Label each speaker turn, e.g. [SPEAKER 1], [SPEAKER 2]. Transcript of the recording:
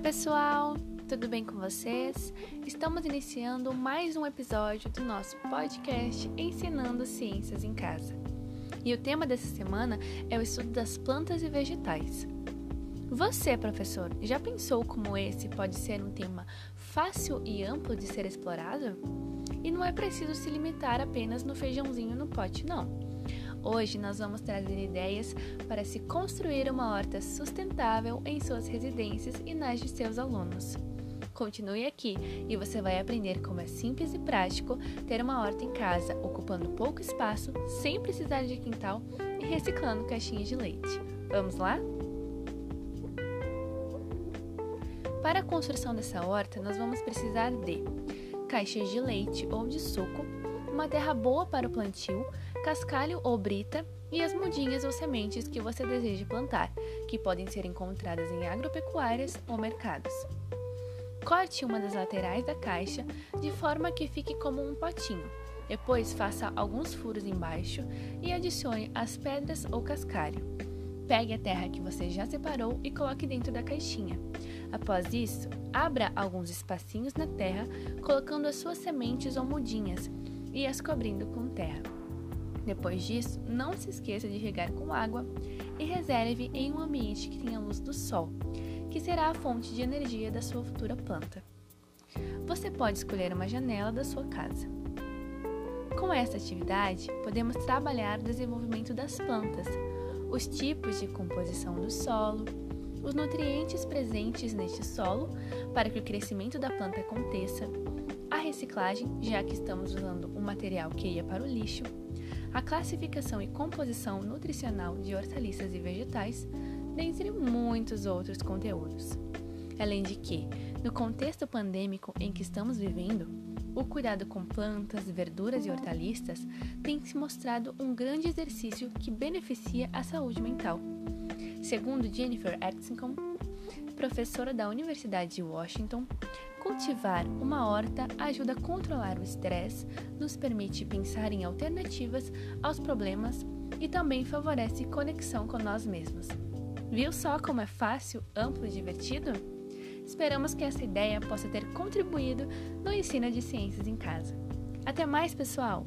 [SPEAKER 1] pessoal, tudo bem com vocês? Estamos iniciando mais um episódio do nosso podcast Ensinando Ciências em Casa. E o tema dessa semana é o estudo das plantas e vegetais. Você, professor, já pensou como esse pode ser um tema fácil e amplo de ser explorado? E não é preciso se limitar apenas no feijãozinho no pote, não. Hoje nós vamos trazer ideias para se construir uma horta sustentável em suas residências e nas de seus alunos. Continue aqui e você vai aprender como é simples e prático ter uma horta em casa, ocupando pouco espaço, sem precisar de quintal e reciclando caixinhas de leite. Vamos lá? Para a construção dessa horta, nós vamos precisar de caixas de leite ou de suco, uma terra boa para o plantio, cascalho ou brita e as mudinhas ou sementes que você deseja plantar, que podem ser encontradas em agropecuárias ou mercados. Corte uma das laterais da caixa de forma que fique como um potinho. Depois faça alguns furos embaixo e adicione as pedras ou cascalho. Pegue a terra que você já separou e coloque dentro da caixinha. Após isso, abra alguns espacinhos na terra, colocando as suas sementes ou mudinhas e as cobrindo com terra. Depois disso, não se esqueça de regar com água e reserve em um ambiente que tenha luz do sol, que será a fonte de energia da sua futura planta. Você pode escolher uma janela da sua casa. Com esta atividade, podemos trabalhar o desenvolvimento das plantas, os tipos de composição do solo, os nutrientes presentes neste solo para que o crescimento da planta aconteça, a reciclagem, já que estamos usando um material que ia para o lixo, a classificação e composição nutricional de hortaliças e vegetais, dentre muitos outros conteúdos. Além de que, no contexto pandêmico em que estamos vivendo, o cuidado com plantas, verduras e hortaliças tem se mostrado um grande exercício que beneficia a saúde mental. Segundo Jennifer Atkinson, professora da Universidade de Washington, cultivar uma horta ajuda a controlar o estresse, nos permite pensar em alternativas aos problemas e também favorece conexão com nós mesmos. Viu só como é fácil, amplo e divertido? Esperamos que essa ideia possa ter contribuído no ensino de ciências em casa. Até mais, pessoal!